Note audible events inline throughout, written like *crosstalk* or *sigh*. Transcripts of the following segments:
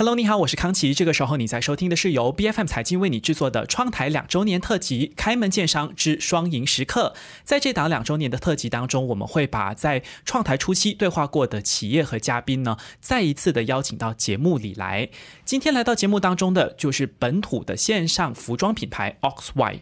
Hello，你好，我是康琪。这个时候你在收听的是由 B F M 财经为你制作的创台两周年特辑《开门见商之双赢时刻》。在这档两周年的特辑当中，我们会把在创台初期对话过的企业和嘉宾呢，再一次的邀请到节目里来。今天来到节目当中的就是本土的线上服装品牌 Oxy。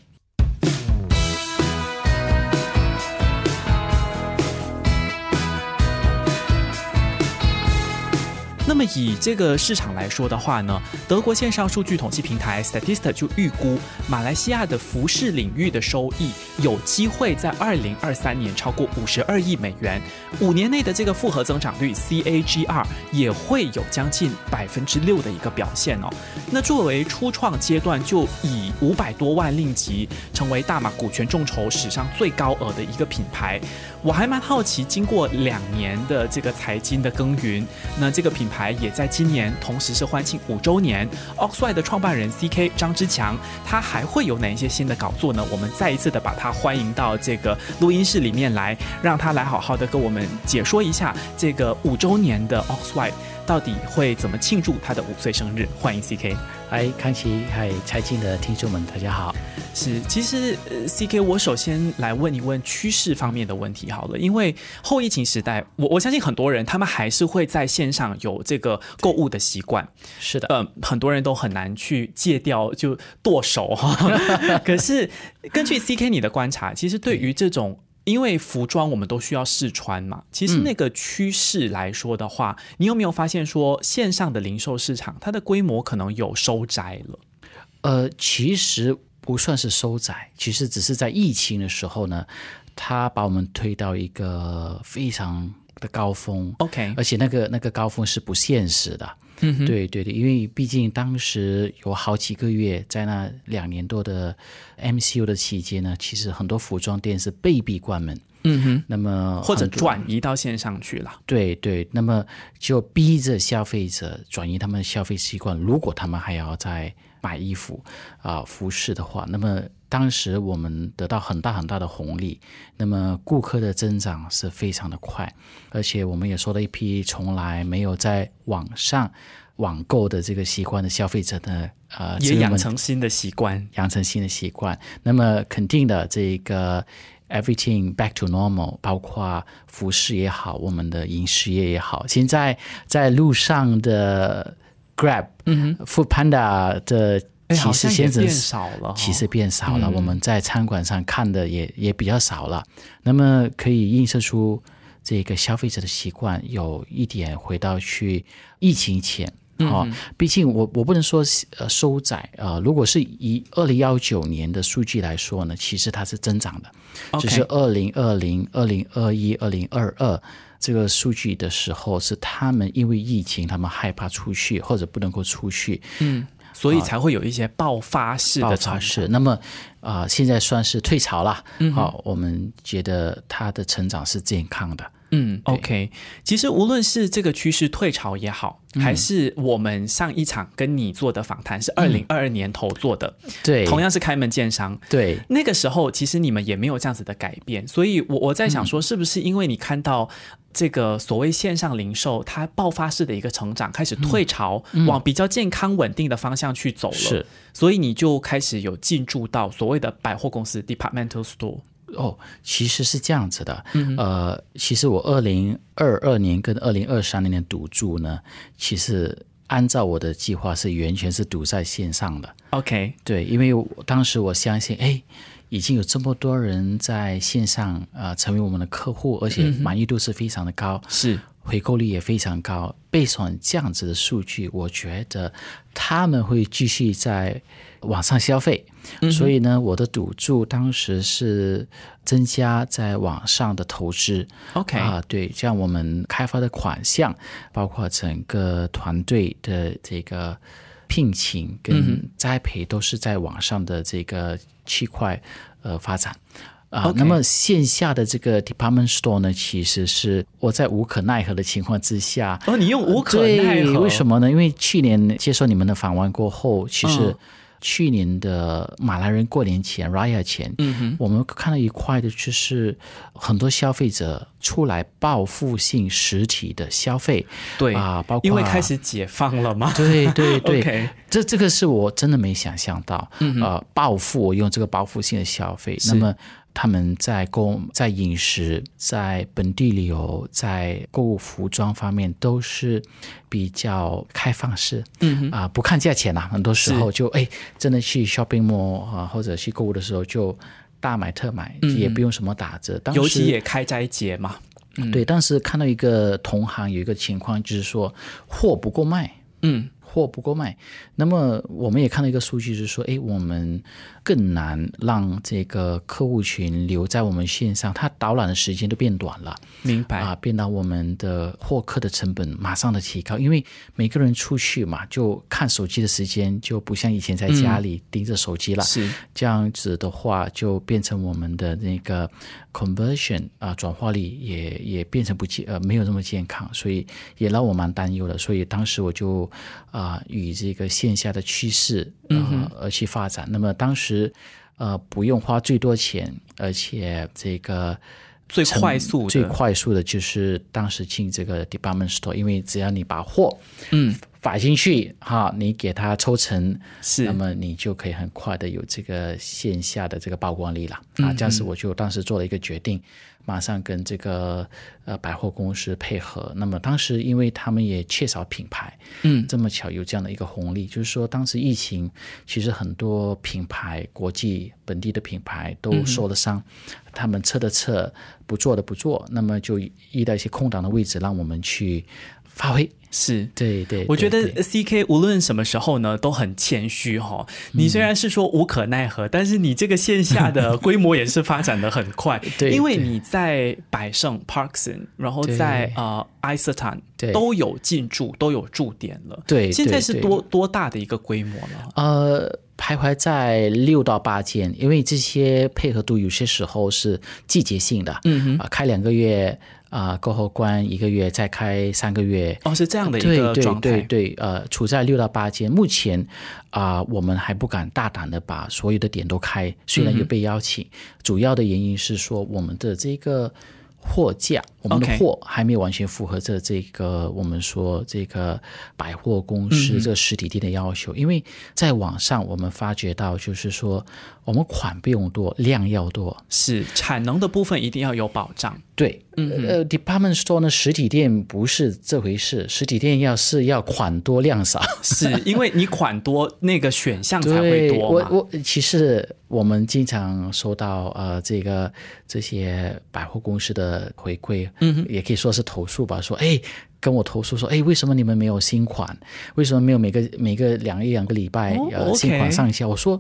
那么以这个市场来说的话呢，德国线上数据统计平台 Statista 就预估，马来西亚的服饰领域的收益有机会在二零二三年超过五十二亿美元，五年内的这个复合增长率 CAGR 也会有将近百分之六的一个表现哦。那作为初创阶段，就以五百多万令吉成为大马股权众筹史上最高额的一个品牌。我还蛮好奇，经过两年的这个财经的耕耘，那这个品牌也在今年同时是欢庆五周年。Oxy 的创办人 CK 张之强，他还会有哪一些新的搞作呢？我们再一次的把他欢迎到这个录音室里面来，让他来好好的跟我们解说一下这个五周年的 Oxy。到底会怎么庆祝他的五岁生日？欢迎 CK，嗨康琪，嗨财经的听众们，大家好。是，其实 CK，我首先来问一问趋势方面的问题好了，因为后疫情时代，我我相信很多人他们还是会在线上有这个购物的习惯。是的，嗯，很多人都很难去戒掉，就剁手哈。*laughs* 可是根据 CK 你的观察，其实对于这种。因为服装我们都需要试穿嘛，其实那个趋势来说的话，你有没有发现说线上的零售市场它的规模可能有收窄了？呃，其实不算是收窄，其实只是在疫情的时候呢，它把我们推到一个非常的高峰。OK，而且那个那个高峰是不现实的。嗯，对对对，因为毕竟当时有好几个月，在那两年多的 MCU 的期间呢，其实很多服装店是被逼关门。嗯哼，那么或者转移到线上去了。对对，那么就逼着消费者转移他们的消费习惯。如果他们还要再买衣服啊服饰的话，那么。当时我们得到很大很大的红利，那么顾客的增长是非常的快，而且我们也收了一批从来没有在网上网购的这个习惯的消费者呢，呃，也养成新的习惯，养成新的习惯。那么肯定的，这个 everything back to normal，包括服饰也好，我们的饮食业也好，现在在路上的 Grab，嗯，Food Panda 的。其实现在变少了，其实变少了。我们在餐馆上看的也也比较少了。那么可以映射出这个消费者的习惯有一点回到去疫情前啊。毕竟我我不能说呃收窄啊。如果是以二零幺九年的数据来说呢，其实它是增长的。只是二零二零、二零二一、二零二二这个数据的时候，是他们因为疫情，他们害怕出去或者不能够出去。嗯。所以才会有一些爆发式的尝试。那么，啊，现在算是退潮了。好，我们觉得它的成长是健康的。嗯，OK。其实无论是这个趋势退潮也好，还是我们上一场跟你做的访谈是二零二二年头做的，对，同样是开门见商。对，那个时候其实你们也没有这样子的改变。所以，我我在想说，是不是因为你看到？这个所谓线上零售，它爆发式的一个成长开始退潮，往比较健康稳定的方向去走了。是，所以你就开始有进驻到所谓的百货公司 （departmental store）。哦，其实是这样子的。嗯呃，其实我二零二二年跟二零二三年的赌注呢，其实按照我的计划是完全是赌在线上的。OK，对，因为当时我相信，哎。已经有这么多人在线上呃成为我们的客户，而且满意度是非常的高，是回购率也非常高。备算这样子的数据，我觉得他们会继续在网上消费，所以呢，我的赌注当时是增加在网上的投资。OK 啊，对，这样我们开发的款项，包括整个团队的这个聘请跟栽培，都是在网上的这个。区块呃发展啊，那么线下的这个 department store 呢，其实是我在无可奈何的情况之下。哦，你用无可奈何？为什么呢？因为去年接受你们的访问过后，其实去年的马来人过年前 Raya 前，嗯哼，我们看到一块的就是很多消费者出来报复性实体的消费，对啊，包括因为开始解放了嘛。对 *laughs* 对对。*laughs* 这这个是我真的没想象到，嗯呃，报复我用这个报复性的消费，那么他们在购在饮食、在本地旅游、在购物服装方面都是比较开放式，嗯哼，啊、不看价钱啦，很多时候就哎，真的去 shopping mall 啊，或者去购物的时候就大买特买，也不用什么打折。当时嗯尤其也开斋节嘛。对，当时看到一个同行有一个情况，就是说货不够卖，嗯，货不够卖。那么我们也看到一个数据，就是说，哎，我们更难让这个客户群留在我们线上，它导览的时间都变短了。明白。啊，变到我们的获客的成本马上的提高，因为每个人出去嘛，就看手机的时间就不像以前在家里盯着手机了。是这样子的话，就变成我们的那个 conversion 啊、转化率也也变成不健呃没有那么健康，所以也让我蛮担忧的。所以当时我就啊、与这个线下的趋势呃而去发展。那么当时呃不用花最多钱，而且这个。最快速的最快速的就是当时进这个 department store，因为只要你把货嗯摆进去哈，你给它抽成，是那么你就可以很快的有这个线下的这个曝光率了嗯啊。这样子我就当时做了一个决定，马上跟这个呃百货公司配合。那么当时因为他们也缺少品牌，嗯这么巧有这样的一个红利，就是说当时疫情，其实很多品牌、国际、本地的品牌都受了伤，他们撤的撤，不做的不做，那么就遇到一些空档的位置，让我们去发挥。是。对对，我觉得 C K 无论什么时候呢，都很谦虚哈、嗯你虽然是说无可奈何，但是你这个线下的规模也是发展的很快。*laughs* 对对因为你在百盛 Parkson，然后在对呃 i s t a n 对都有进驻，都有驻点了。对现在是多多大的一个规模呢？呃，徘徊在六到八间，因为这些配合度有些时候是季节性的，嗯哼，啊、开两个月啊、过后关一个月，再开三个月，哦，是这样的一对对个状态。对对，呃，处在六到八间。目前啊、我们还不敢大胆的把所有的点都开，虽然有被邀请，主要的原因是说我们的这个。货架，我们的货还没有完全符合这这个我们说这个百货公嗯司这个实体店的要求，因为在网上我们发觉到，就是说我们款不用多，量要多，是产能的部分一定要有保障。对，呃，department store 呢，实体店不是这回事，实体店要是要款多量少，是因为你款多，那个选项才会多，我。我其实我们经常收到呃这个这些百货公司的回馈，嗯，也可以说是投诉吧，说哎。跟我投诉说，哎，为什么你们没有新款？为什么没有每个每个两一两个礼拜、哦呃新款上线？我说，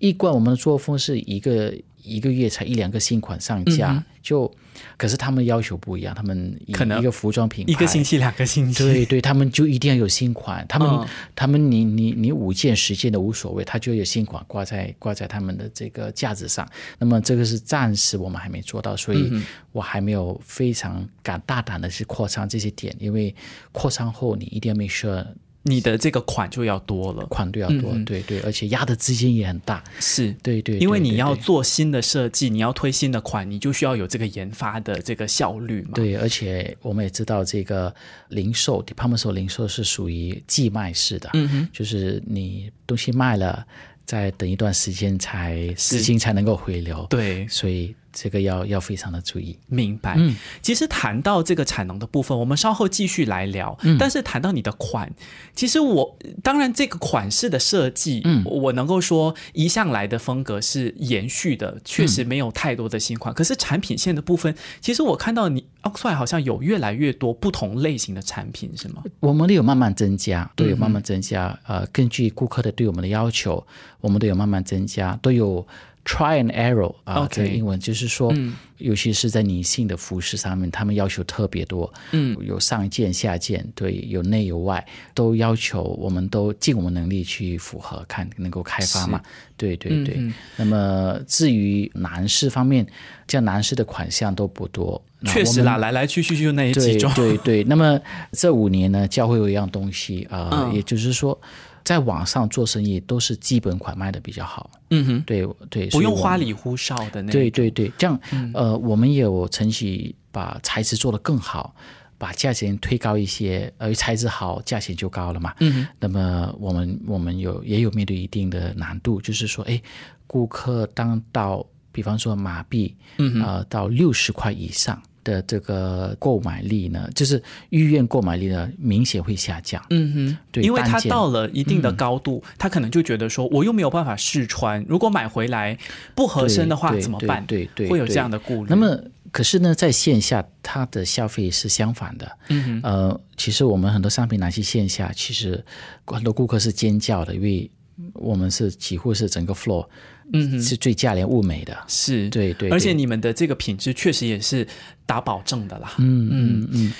一贯我们的作风是一个一个月才一两个新款上架，就可是他们要求不一样，他们可能一个服装品牌一个星期、两个星期，对对，他们就一定要有新款，他们、嗯他们你你你五件十件的无所谓，他就有新款挂在挂在他们的这个架子上。那么这个是暂时我们还没做到，所以我还没有非常敢大胆的去扩张这些点，因为扩张后你一定要 make sure 你的这个款就要多了。款就要多，对对，而且压的资金也很大，是。对对，因为你要做新的设计，你要推新的款，你就需要有这个研发的这个效率嘛。对，而且我们也知道，这个零售 department store 零售是属于寄卖式的，嗯哼，就是你东西卖了，再等一段时间才资金才能够回流，对，所以这个要要非常的注意。明白。嗯其实谈到这个产能的部分，我们稍后继续来聊。嗯但是谈到你的款，其实我当然这个款式的设计，嗯我能够说一向来的风格是延续的，确嗯实没有太多的新款。可是产品线的部分，其实我看到你 Oxford 好像有越来越多不同类型的产品，是吗？我们都有慢慢增加，都有慢嗯慢增加。呃，根据顾客的对我们的要求，我们都有慢慢增加，都有 try and error 啊、这个英文就是说，嗯。尤其是在女性的服饰上面，他们要求特别多，嗯，有上件下件，对，有内有外，都要求我们都尽我们能力去符合，看能够开发嘛。对对对。嗯那么至于男士方面，这样男士的款项都不多，确实啦，来来去去就那几对种。对对，那么这五年呢，教会有一样东西啊、呃嗯。也就是说，在网上做生意都是基本款卖的比较好。嗯哼，对对，不用花里胡哨的那对种。对对，这样、呃，我们也有争取把材质做得更好，把价钱推高一些，呃，材质好，价钱就高了嘛。嗯哼，那么我们我们有也有面对一定的难度，就是说，哎，顾客当到比方说马币，嗯哼。呃，到六十块以上的这个购买力呢，就是预愿购买力呢，明显会下降。嗯哼，对因为它到了一定的高度，他可能就觉得说，我又没有办法试穿，如果买回来不合身的话怎么办？对对对会有这样的顾虑。那么，可是呢，在线下，它的消费是相反的。嗯哼，呃，其实我们很多商品拿去线下，其实很多顾客是尖叫的，因为我们是几乎是整个 floor 嗯哼，是最价廉物美的。是，对对，而且你们的这个品质确实也是打保证的啦。嗯嗯嗯，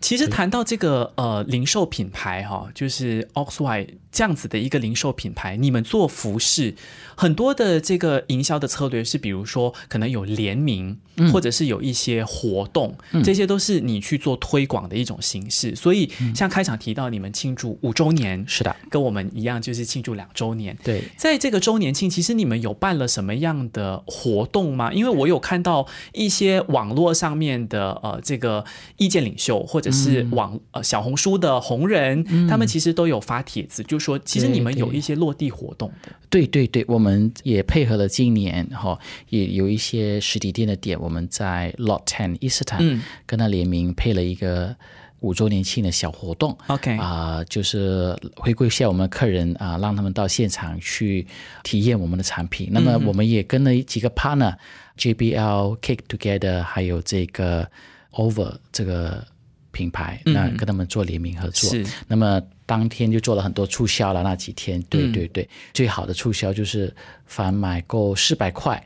其实谈到这个呃零售品牌哈、就是 Oxy 这样子的一个零售品牌，你们做服饰很多的这个营销的策略是，比如说可能有联名，嗯或者是有一些活动，这些都是你去做推广的一种形式。所以嗯像开场提到你们庆祝五周年，是的，跟我们一样就是庆祝两周年。对。在这个周年庆，其实你们有办了什么样的活动吗？因为我有看到一些网络上面的呃这个意见领袖，或者是嗯网、呃小红书的红人，他们其实都有发帖子，就说其实你们有一些落地活动的。对对对，我们也配合了今年哈、也有一些实体店的店，我们在 Lot Ten 伊斯坦、嗯跟他联名配了一个五周年庆的小活动。OK，、啊、就是回馈一下我们客人啊、让他们到现场去体验我们的产品。那么我们也跟了几个 partner，JBL、Cake Together，还有这个 Over 这个品牌，那跟他们做联名合作。是那么当天就做了很多促销了，那几天，对嗯对对，最好的促销就是凡买够四百块，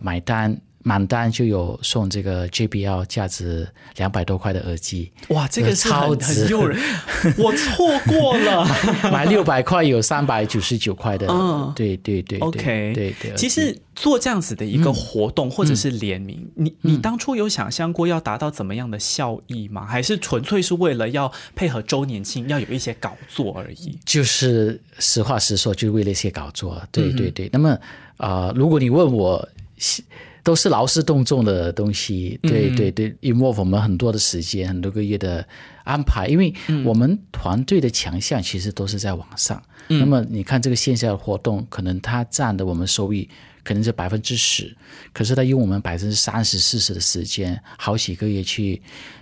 买单。满单就有送这个 JBL 价值两百多块的耳机，哇，这个超值很诱人，*laughs* 我错过了。买六百块有三百九十九块的，嗯对对对对 OK，对对。其实做这样子的一个活动或者是联名，你你当初有想象过要达到怎么样的效益吗？还是纯粹是为了要配合周年庆，要有一些搞作而已？就是实话实说，就是为了一些搞作，对对对。那么啊、呃如果你问我。都是劳师动众的东西，对对对，involve 我们很多的时间，很多个月的安排，因为我们团队的强项其实都是在网上。那么你看这个线下的活动，可能它占的我们收益可能是百分之十，可是它用我们百分之三十、四十的时间，好几个月去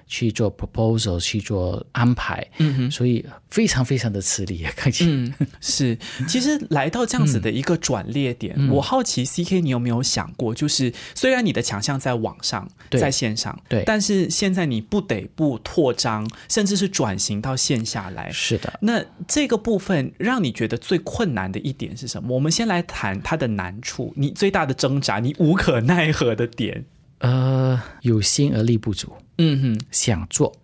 去做 proposal，去做安排，嗯哼，所以非常非常的吃力啊，看起来。嗯，是。其实来到这样子的一个转捩点，嗯我好奇 C K，你有没有想过，就是虽然你的强项在网上，在线上，对但是现在你不得不扩张，甚至是转型到线下来。是的，那这个部分让你觉得最困难的一点是什么？我们先来谈它的难处，你最大的挣扎，你无可奈何的点。呃，有心而力不足，嗯哼，想做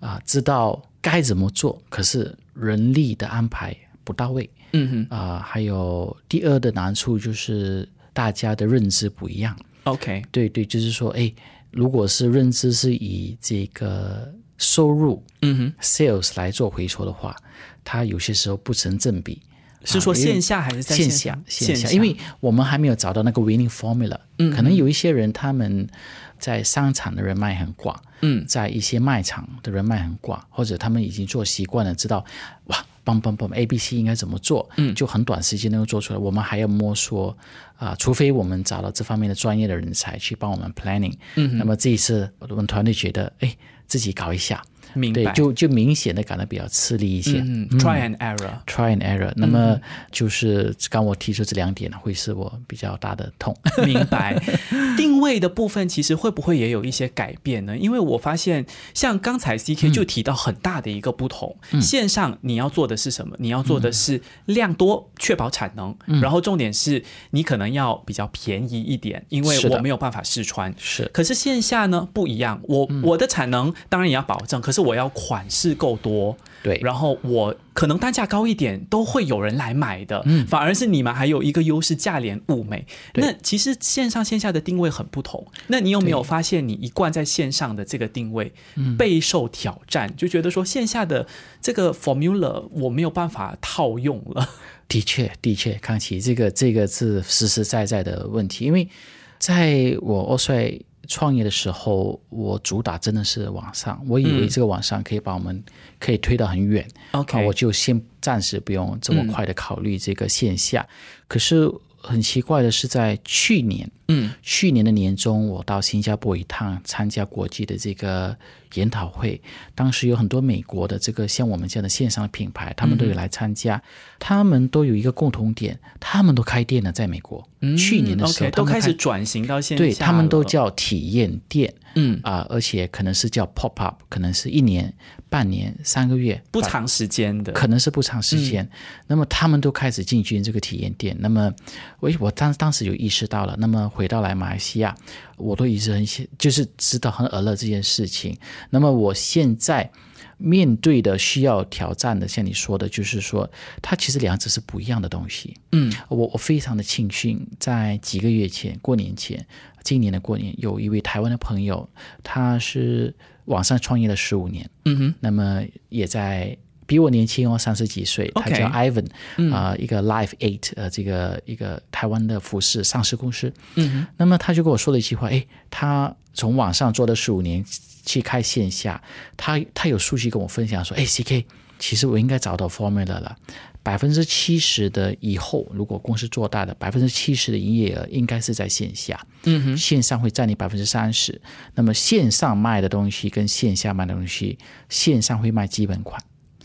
啊、知道该怎么做，可是人力的安排不到位。嗯哼。啊、还有第二的难处就是大家的认知不一样。，OK，对对，就是说，哎，如果是认知是以这个收入嗯哼，sales 来做回收的话，它有些时候不成正比。是说线下还是在线下下？线下，因为我们还没有找到那个 winning formula。嗯，可能有一些人他们在商场的人脉很广，嗯在一些卖场的人脉很广，或者他们已经做习惯了，知道哇，帮帮帮，A B C 应该怎么做，嗯，就很短时间能够做出来。我们还要摸索啊、除非我们找到这方面的专业的人才去帮我们 planning。嗯，那么这一次我们团队觉得，哎，自己搞一下，对，明白，就就明显的感到比较吃力一些。嗯，try and error。try and error，那么就是刚我提出这两点会是我比较大的痛。*laughs* 明白，定位的部分其实会不会也有一些改变呢？因为我发现，像刚才 C K 就提到很大的一个不同，线上你要做的是什么？你要做的是量多，确保产能，然后重点是你可能要比较便宜一点，因为我没有办法试穿。是可是线下呢不一样，我、我的产能当然也要保证，可是是我要款式够多，对，然后我可能单价高一点都会有人来买的，嗯反而是你们还有一个优势，价廉物美。那其实线上线下的定位很不同。那你有没有发现，你一贯在线上的这个定位嗯备受挑战，就觉得说线下的这个 formula 我没有办法套用了？的确，的确，康琪，这个这个是实实在在的问题，因为在我欧帅创业的时候，我主打真的是网上，我以为这个网上可以把我们可以推到很远，OK。啊我就先暂时不用这么快的考虑这个线下。可是很奇怪的是，在去年，嗯，去年的年中，我到新加坡一趟，参加国际的这个研讨会。当时有很多美国的这个像我们这样的线上的品牌，他们都有来参加。他们都有一个共同点，他们都开店了，在美国。嗯去年的时候都开始转型到线下对他们都叫体验店嗯啊、而且可能是叫 pop up，可能是一年、半年、三个月，不长时间的，可能是不长时间。那么他们都开始进军这个体验店。那么我我当当时有意识到了。那么回到来马来西亚，我都一直很喜就是知道很耳乐这件事情。那么我现在。面对的需要挑战的，像你说的，就是说，它其实两者是不一样的东西。嗯我我非常的庆幸，在几个月前，过年前，今年的过年，有一位台湾的朋友，他是网上创业了十五年，嗯哼那么也在比我年轻哦，三十几岁，他叫 Ivan，啊、一个 Life Eight 呃，这个一个台湾的服饰上市公司。嗯哼那么他就跟我说了一句话，诶，他从网上做了十五年，去开线下，他他有数据跟我分享说，诶 c k 其实我应该找到 formula 了。百分之七十的以后，如果公司做大的，百分之七十的营业额应该是在线下，嗯哼线上会占你百分之三十。那么线上卖的东西跟线下卖的东西，线上会卖基本款，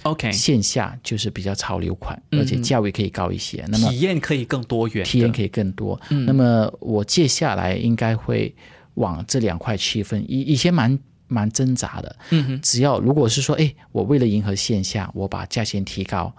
，OK，线下就是比较潮流款，嗯而且价位可以高一些。那么体验可以更多元，体验可以更多。嗯那么我接下来应该会往这两块区分。以以前蛮蛮挣扎的，嗯哼只要如果是说，哎，我为了迎合线下，我把价钱提高，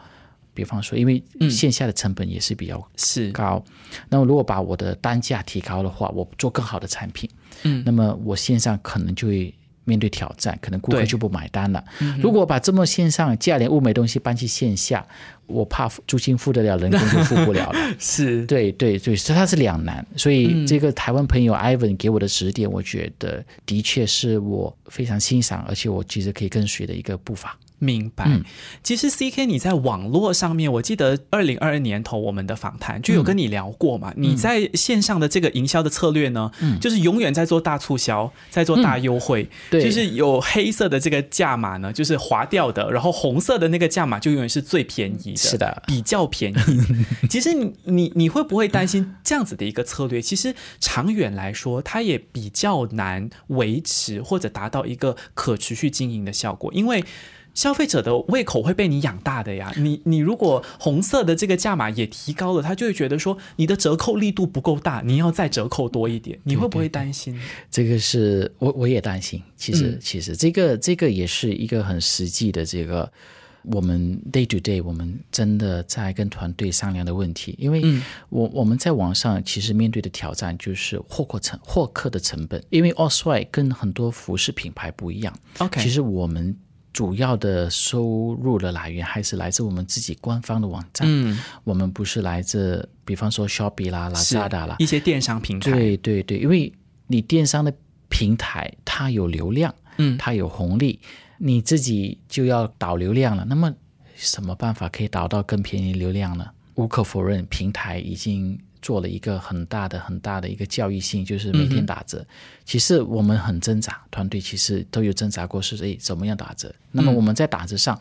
比方说，因为嗯线下的成本也是比较是高，那么如果把我的单价提高的话，我做更好的产品，嗯那么我线上可能就会。面对挑战，可能顾客就不买单了。如果把这么线上价廉物美的东西搬去线下，我怕租金付得了，人工就付不了了。*laughs* 是，对对对，所以它是两难。所以这个台湾朋友 Ivan 给我的指点，我觉得的确是我非常欣赏，而且我其实可以跟随的一个步伐。明白。嗯其实 C K 你在网络上面，我记得二零二二年头我们的访谈就有跟你聊过嘛。你在线上的这个营销的策略呢，就是永远在做大促销，在做大优惠，对就是有黑色的这个价码呢，就是划掉的，然后红色的那个价码就永远是最便宜的，是的比较便宜。*laughs* 其实你你你会不会担心这样子的一个策略？其实长远来说，它也比较难维持或者达到一个可持续经营的效果，因为。消费者的胃口会被你养大的呀，你你如果红色的这个价码也提高了，他就会觉得说你的折扣力度不够大，你要再折扣多一点，你会不会担心？这个是我我也担心。其实、嗯其实这个这个也是一个很实际的这个。我们 day to day，我们真的在跟团队商量的问题，因为嗯我我们在网上其实面对的挑战就是获客成获客的成本，因为 Osway 跟很多服饰品牌不一样，OK，其实我们主要的收入的来源还是来自我们自己官方的网站，嗯，我们不是来自比方说 Shopee 啦、Lazada 啦一，些电商平台，对对对，因为你电商的平台它有流量，嗯它有红利，你自己就要导流量了。那么什么办法可以导到更便宜流量呢？无可否认，平台已经做了一个很大的、很大的一个教育性，就是每天打折。其实我们很挣扎，团队其实都有挣扎过，是诶怎么样打折？那么我们在打折上，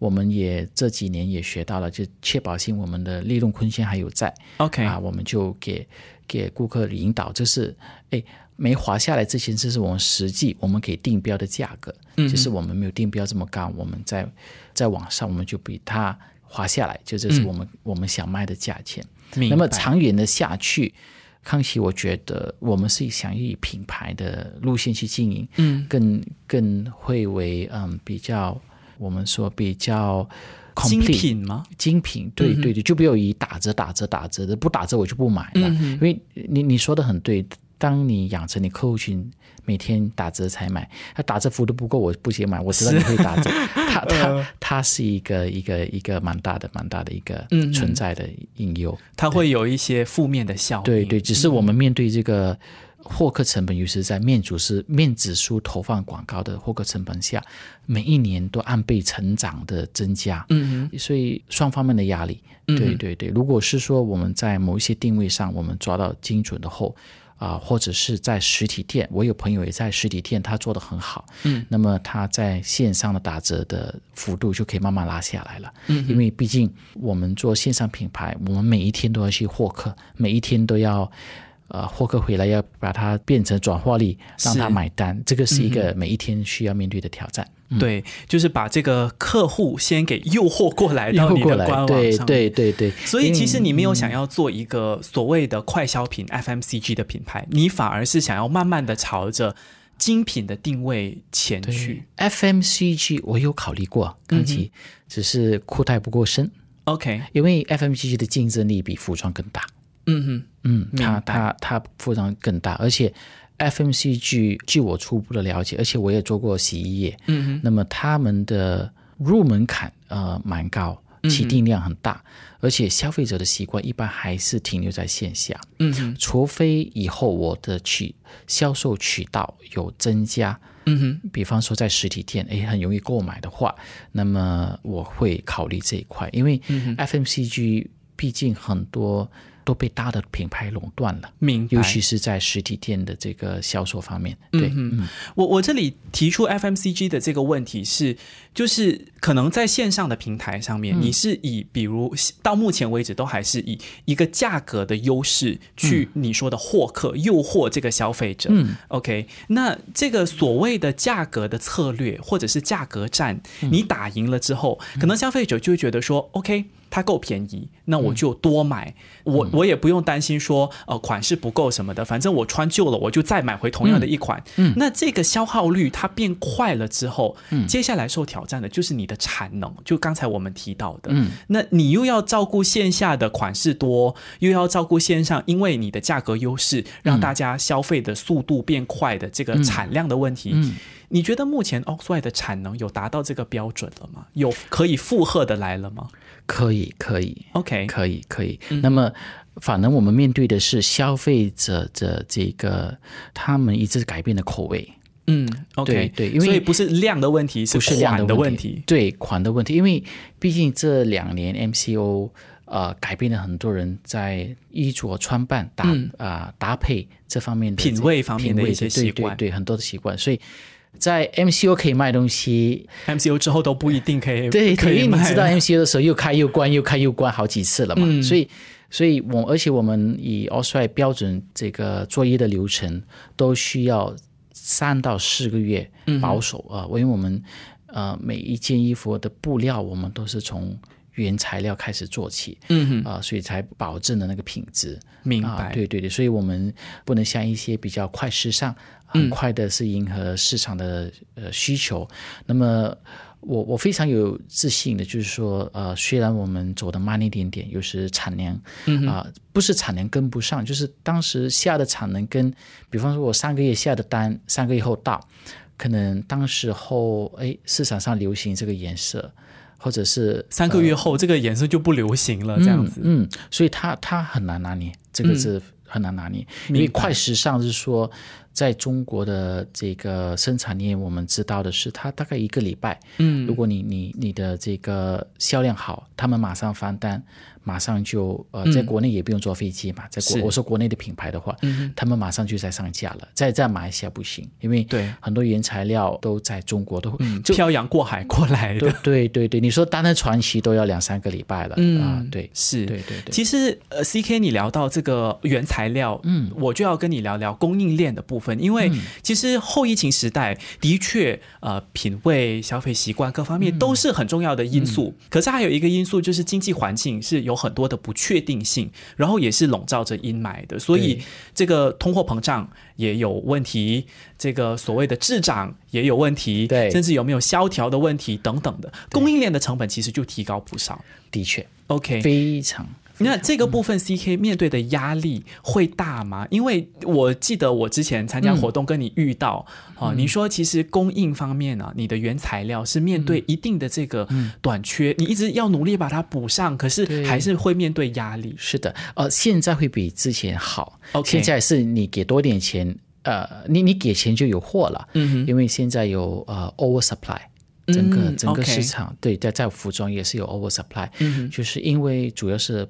我们也这几年也学到了，就确保性我们的利润空间还有在。OK，啊，我们就给给顾客引导，就是哎没划下来之前，这是我们实际我们给定标的价格，嗯就是我们没有定标这么高，我们在在网上我们就比它划下来，就这是我们、我们想卖的价钱。那么长远的下去。康熙，我觉得我们是想以品牌的路线去经营，嗯，更更会为嗯比较我们说比较精品吗？精品，对对对，就不要以打折打折打折的，不打折我就不买了。嗯因为你你说的很对，当你养成你客户群每天打折才买，他打折幅度不够，我不写买。我知道你会打折，*laughs* 它它它是一个一个一个蛮大的蛮大的一个存在的隐忧，它会有一些负面的效应。对对，只是我们面对这个获客成本，尤其是在面主是面子书投放广告的获客成本下，每一年都按倍成长的增加。嗯嗯，所以双方面的压力。对对对，如果是说我们在某一些定位上，我们抓到精准的后。啊，或者是在实体店，我有朋友也在实体店，他做的很好。嗯，那么他在线上的打折的幅度就可以慢慢拉下来了。嗯，因为毕竟我们做线上品牌，我们每一天都要去获客，每一天都要。呃，获客回来要把它变成转化率，让他买单，这个是一个每一天需要面对的挑战。对，就是把这个客户先给诱惑过来到你的官网上。对对对对。所以其实你没有想要做一个所谓的快消品 FMCG 的品牌，你反而是想要慢慢的朝着精品的定位前去。FMCG 我有考虑过，刚其只是裤带不够深。OK，因为 FMCG 的竞争力比服装更大。嗯哼，嗯，它它它服装更大，而且 FMCG 据我初步的了解，而且我也做过洗衣液，嗯哼，那么他们的入门槛呃蛮高，起订量很大，而且消费者的习惯一般还是停留在线下，嗯哼，除非以后我的渠销售渠道有增加，嗯哼，比方说在实体店诶很容易购买的话，那么我会考虑这一块，因为 FMCG 毕竟很多。都被大的品牌垄断了，明尤其是在实体店的这个销售方面。对，嗯，我我这里提出 FMCG 的这个问题是，就是可能在线上的平台上面，你是以比如到目前为止都还是以一个价格的优势去你说的获客、诱惑这个消费者。嗯，OK，那这个所谓的价格的策略或者是价格战，你打赢了之后，可能消费者就会觉得说，OK。它够便宜，那我就多买，我我也不用担心说呃款式不够什么的，反正我穿旧了，我就再买回同样的一款。嗯，那这个消耗率它变快了之后，嗯，接下来受挑战的就是你的产能，就刚才我们提到的，嗯，那你又要照顾线下的款式多，又要照顾线上，因为你的价格优势让大家消费的速度变快的这个产量的问题，嗯，你觉得目前 Oxwhite 的产能有达到这个标准了吗？有可以负荷的来了吗？可以，可以，OK，可以，可以。那么，反正我们面对的是消费者的这个，他们一直改变的口味。嗯，OK，对，因为所以不是量的问题，是款的问题。对，款的问题，因为毕竟这两年 MCO 呃改变了很多人在衣着穿扮搭啊搭配这方面的品味方面的一些习惯，对很多的习惯，所以。在 MCO 可以卖东西，MCO 之后都不一定可以。对，可以你知道 MCO 的时候又开又关，又开又关好几次了嘛？所以，所以我而且我们以 o s 标准这个作业的流程都需要三到四个月保守啊，因为我们呃每一件衣服的布料我们都是从原材料开始做起，嗯哼啊，所以才保证了那个品质。明白？对对对，所以我们不能像一些比较快时尚。很快的是迎合市场的呃需求，那么我我非常有自信的，就是说呃，虽然我们走的慢一点点，有时产能啊不是产能跟不上，就是当时下的产能跟，比方说我三个月下的单，三个月后到，可能当时候哎市场上流行这个颜色，或者是三个月后这个颜色就不流行了，这样子，嗯，所以它它很难拿捏，这个是很难拿捏，因为快时尚是说。在中国的这个生产链，我们知道的是，它大概一个礼拜，嗯，如果你你你的这个销量好，他们马上翻单。马上就呃，在国内也不用坐飞机嘛，在国我说国内的品牌的话，他们马上就在上架了。在在马来西亚不行，因为对很多原材料都在中国都漂洋过海过来的。对对对，你说单单传奇都要两三个礼拜了啊。对，是，对对对。其实呃，C K，你聊到这个原材料，嗯，我就要跟你聊聊供应链的部分，因为其实后疫情时代的确呃，品味、消费习惯各方面都是很重要的因素。可是还有一个因素就是经济环境是有。有很多的不确定性，然后也是笼罩着阴霾的，所以这个通货膨胀也有问题，这个所谓的滞涨也有问题，对，甚至有没有萧条的问题等等的，供应链的成本其实就提高不少。的确，OK，非常那这个部分 CK 面对的压力会大吗？因为我记得我之前参加活动跟你遇到，哦，你说其实供应方面呢，你的原材料是面对一定的这个短缺，你一直要努力把它补上，可是还是会面对压力。是的，呃，现在会比之前好。OK 现在是你给多点钱，呃，你你给钱就有货了。嗯哼因为现在有呃 oversupply，整个、嗯整个市场对在在服装也是有 oversupply，、嗯就是因为主要是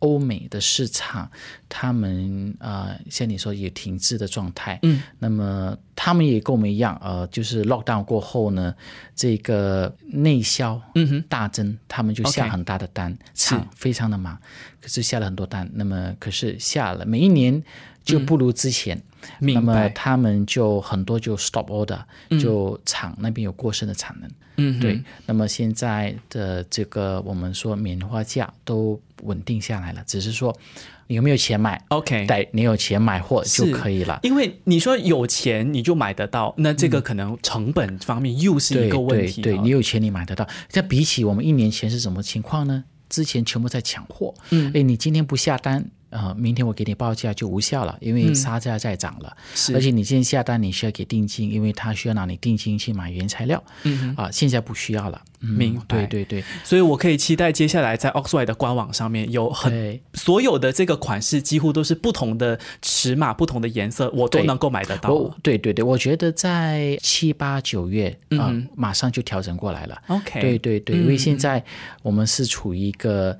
欧美的市场，他们呃像你说也停滞的状态，嗯，那么他们也跟我们一样，呃，就是 lockdown 过后呢，这个内销嗯哼。大增，他们就下很大的单，厂非常的忙，可是下了很多单，那么可是下了每一年就不如之前。那么明白。他们就很多就 stop order，、就厂那边有过剩的产能。嗯对，那么现在的这个我们说棉花价都稳定下来了，只是说你有没有钱买，OK，对，你有钱买货就可以了。因为你说有钱你就买得到，那这个可能成本方面又是一对个问题对你有钱你买得到。这比起我们一年前是什么情况呢？之前全部在抢货，嗯，哎，你今天不下单，呃，明天我给你报价就无效了，因为杀价在涨了。而且你今天下单，你需要给定金，因为他需要拿你定金去买原材料。嗯啊、现在不需要了。嗯明白对对对所以我可以期待接下来在 Oxwide 的官网上面有很对所有的这个款式几乎都是不同的尺码、不同的颜色，我都能够买得到。对对对，我觉得在七八九月啊、嗯马上就调整过来了。OK，对对对，因为现在我们是处于一个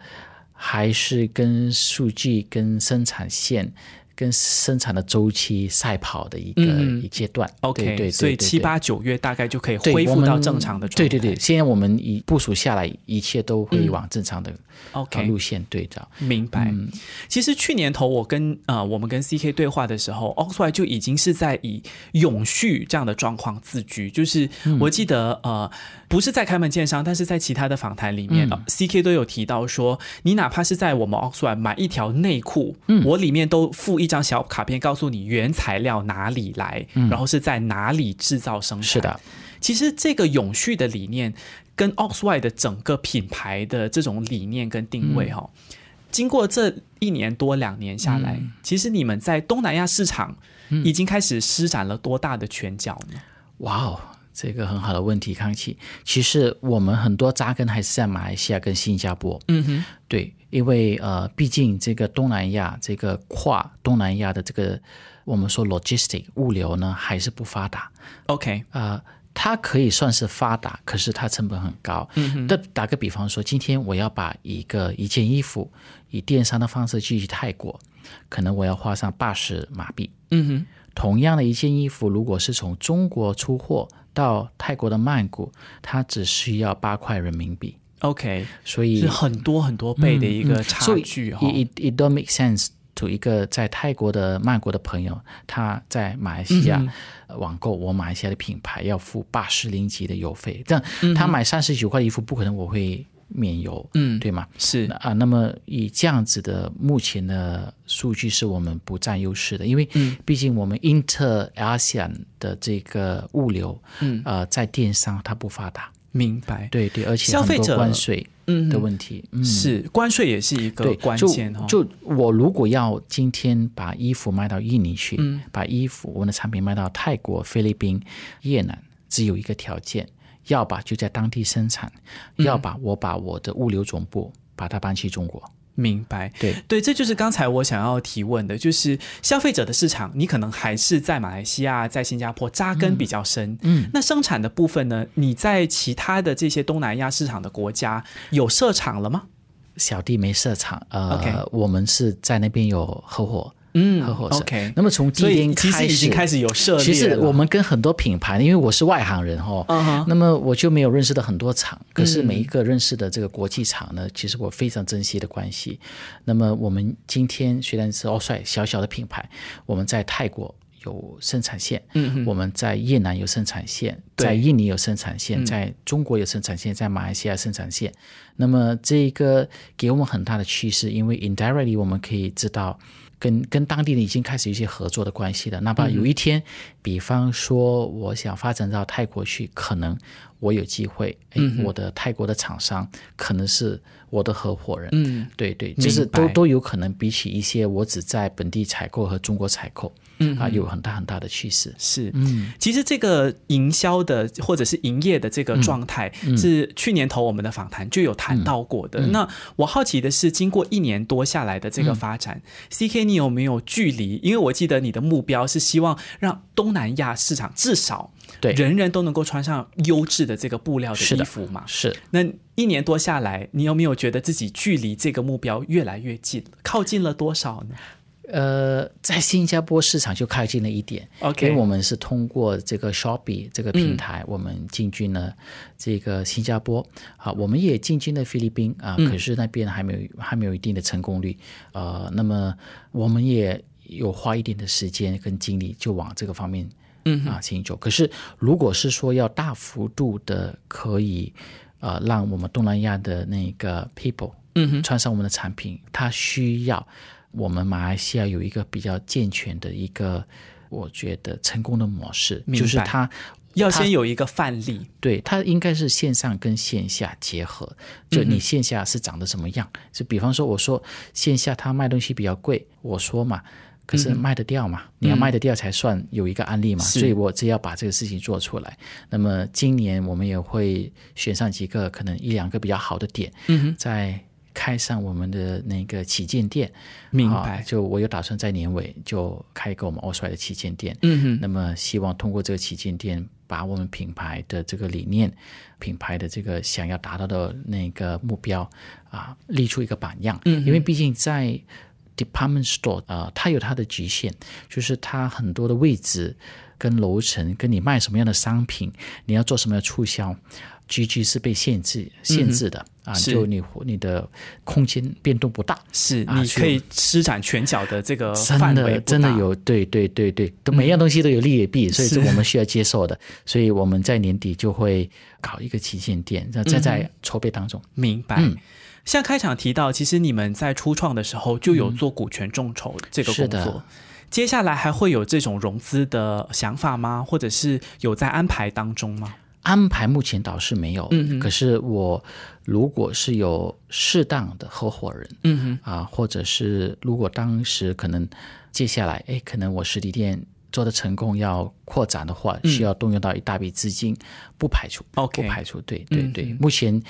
还是跟数据、跟生产线、跟生产的周期赛跑的一个、嗯一阶段。OK，对对对所以七八九月大概就可以恢复到正常的状态。对对对，现在我们一部署下来，一切都会往正常的、呃 OK 路线对照。明白。其实去年头我跟呃我们跟 CK 对话的时候，Oxwide 就已经是在以永续这样的状况自居。就是我记得呃不是在开门见山，但是在其他的访谈里面、呃 CK 都有提到说，你哪怕是在我们 Oxwide 买一条内裤，我里面都附一张小卡片，告诉你原材料哪里来，然后是在哪里制造生产。是的，其实这个永续的理念跟 Oxwide 的整个品牌的这种理念跟定位哈、经过这一年多两年下来，其实你们在东南亚市场已经开始施展了多大的拳脚呢？哇哦，这个很好的问题，康琪。其实我们很多扎根还是在马来西亚跟新加坡。嗯哼，对，因为呃，毕竟这个东南亚这个跨东南亚的这个我们说 logistic 物流呢还是不发达。OK，呃，它可以算是发达，可是它成本很高。嗯哼打个比方说，今天我要把一个一件衣服以电商的方式寄去泰国，可能我要花上八十马币。嗯哼，同样的一件衣服，如果是从中国出货到泰国的曼谷，它只需要八块人民币。OK，所以是很多很多倍的一个差距哈、it it don't make sense to 一个在泰国的曼谷的朋友，他在马来西亚网购我马来西亚的品牌要付八十零级的邮费，这样嗯他买三十九块的衣服不可能我会免邮，嗯对吗？是。啊，那么以这样子的目前的数据是我们不占优势的，因为嗯。毕竟我们 Inter ASEAN 的这个物流，嗯。呃，在电商它不发达，明白，对对，而且消费者关税嗯。的问题，嗯。是关税也是一个对，关就键哈、就我如果要今天把衣服卖到印尼去，嗯。把衣服我们的产品卖到泰国、菲律宾、越南，只有一个条件，要把就在当地生产，嗯要把我把我的物流总部把它搬去中国。明白，对对，这就是刚才我想要提问的，就是消费者的市场，你可能还是在马来西亚、在新加坡扎根比较深。嗯，那生产的部分呢？你在其他的这些东南亚市场的国家有设厂了吗？小弟没设厂，呃 OK 我们是在那边有合伙，嗯合伙社。OK，那么从第所以一天开始，其实已经开始有涉猎。其实我们跟很多品牌，因为我是外行人哦，嗯哼那么我就没有认识的很多厂。可是每一个认识的这个国际厂呢，其实我非常珍惜的关系。那么我们今天虽然是奥帅小小的品牌，我们在泰国。有生产线，嗯我们在越南有生产线，在印尼有生产线，在中国有生产线，在马来西亚生产线。那么这个给我们很大的趋势，因为 indirectly 我们可以知道。跟跟当地人已经开始一些合作的关系了。哪怕有一天，比方说我想发展到泰国去，可能我有机会，哎，我的泰国的厂商可能是我的合伙人。嗯，对对，就是都都有可能，比起一些我只在本地采购和中国采购。嗯啊，有很大很大的趋势。是，嗯，其实这个营销的或者是营业的这个状态，是去年头我们的访谈就有谈到过的。那我好奇的是，经过一年多下来的这个发展，C K，你有没有距离？因为我记得你的目标是希望让东南亚市场至少对人人都能够穿上优质的这个布料的衣服嘛？是。那一年多下来，你有没有觉得自己距离这个目标越来越近？靠近了多少呢？呃，在新加坡市场就靠近了一点，OK，因为我们是通过这个 Shopee 这个平台，我们进军了这个新加坡，啊，我们也进军了菲律宾啊，可是那边还没有还没有一定的成功率，呃，那么我们也有花一点的时间跟精力就往这个方面，嗯啊进走。可是如果是说要大幅度的可以，呃，让我们东南亚的那个 people，嗯哼，穿上我们的产品，它需要。我们马来西亚有一个比较健全的一个，我觉得成功的模式，就是它要先有一个范例，对，它应该是线上跟线下结合。就你线下是长得什么样？就比方说，我说线下它卖东西比较贵，我说嘛，可是卖得掉嘛？你要卖得掉才算有一个案例嘛。所以我只要把这个事情做出来。那么今年我们也会选上几个可能一两个比较好的点，在。开上我们的那个旗舰店，明白？就我有打算在年尾就开一个我们奥帅的旗舰店。嗯哼。那么希望通过这个旗舰店，把我们品牌的这个理念、品牌的这个想要达到的那个目标啊，立出一个榜样。嗯。因为毕竟在 department store 啊，它有它的局限，就是它很多的位置跟楼层，跟你卖什么样的商品，你要做什么样的促销。G G 是被限制限制的啊，就你你的空间变动不大，是你可以施展拳脚的这个范围真的有对对对对，都每样东西都有利有弊，所以是我们需要接受的。所以我们在年底就会搞一个旗舰店，在在筹备当中。明白。像开场提到，其实你们在初创的时候就有做股权众筹这个工作，接下来还会有这种融资的想法吗？或者是有在安排当中吗？安排目前倒是没有，嗯可是我如果是有适当的合伙人，嗯哼，啊，或者是如果当时可能接下来，哎，可能我实体店做的成功要扩展的话，需要动用到一大笔资金，不排除，OK，不排除，对对对，目前。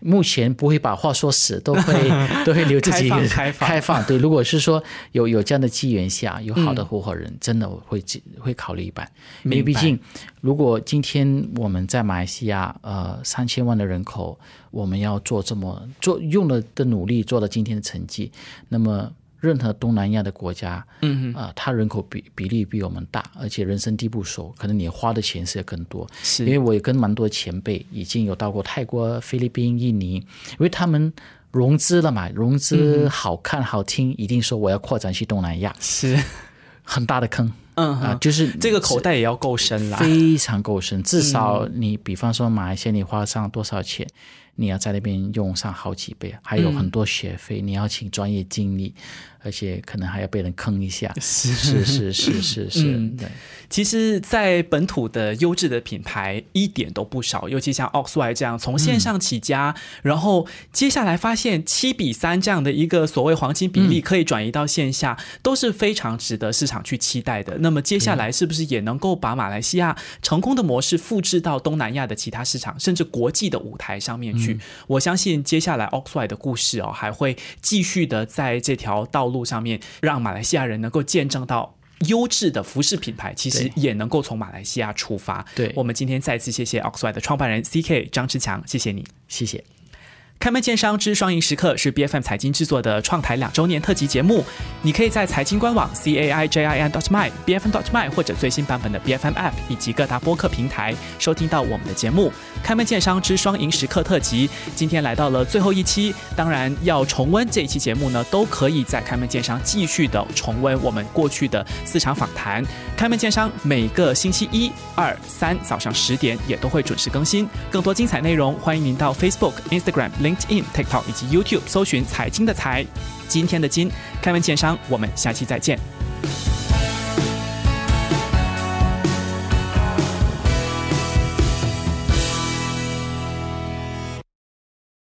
目前不会把话说死，都会 *laughs* 都会留自己开放开放。对，如果是说有有这样的机缘下，有好的合伙人，真的会会考虑一半。因为毕竟，如果今天我们在马来西亚，呃，三千万的人口，我们要做这么做，用了的努力做到今天的成绩，那么。任何东南亚的国家，嗯啊，它人口比比例比我们大，而且人生地不熟，可能你花的钱是要更多。是，因为我也跟蛮多前辈已经有到过泰国、菲律宾、印尼，因为他们融资了嘛，融资好看好听，一定说我要扩展去东南亚，是很大的坑。嗯啊，就是这个口袋也要够深啦，非常够深。至少你比方说马来西亚，你花上多少钱？你要在那边用上好几倍，还有很多学费，你要请专业经理。而且可能还要被人坑一下，*laughs* 是是是是是是。对，其实，在本土的优质的品牌一点都不少，尤其像 Oxway 这样从线上起家，然后接下来发现七比三这样的一个所谓黄金比例可以转移到线下，都是非常值得市场去期待的。那么接下来是不是也能够把马来西亚成功的模式复制到东南亚的其他市场，甚至国际的舞台上面去？我相信接下来 Oxway 的故事哦，还会继续的在这条道。路上面，让马来西亚人能够见证到优质的服饰品牌，其实也能够从马来西亚出发。对我们今天再次谢谢 Oxway 的创办人 CK 张志强，谢谢你，谢谢。开门见商之双赢时刻是 B F M 财经制作的创台两周年特辑节目，你可以在财经官网 c a i j i n dot my b f m dot my 或者最新版本的 B F M App 以及各大播客平台收听到我们的节目。开门见商之双赢时刻特辑今天来到了最后一期，当然要重温这一期节目呢，都可以在开门见商继续的重温我们过去的四场访谈。开门见商每个星期一、二、三早上十点也都会准时更新，更多精彩内容欢迎您到 Facebook、Instagram。LinkedIn、TikTok 以及 YouTube 搜寻“财经的财”，今天的金，开门见商，我们下期再见。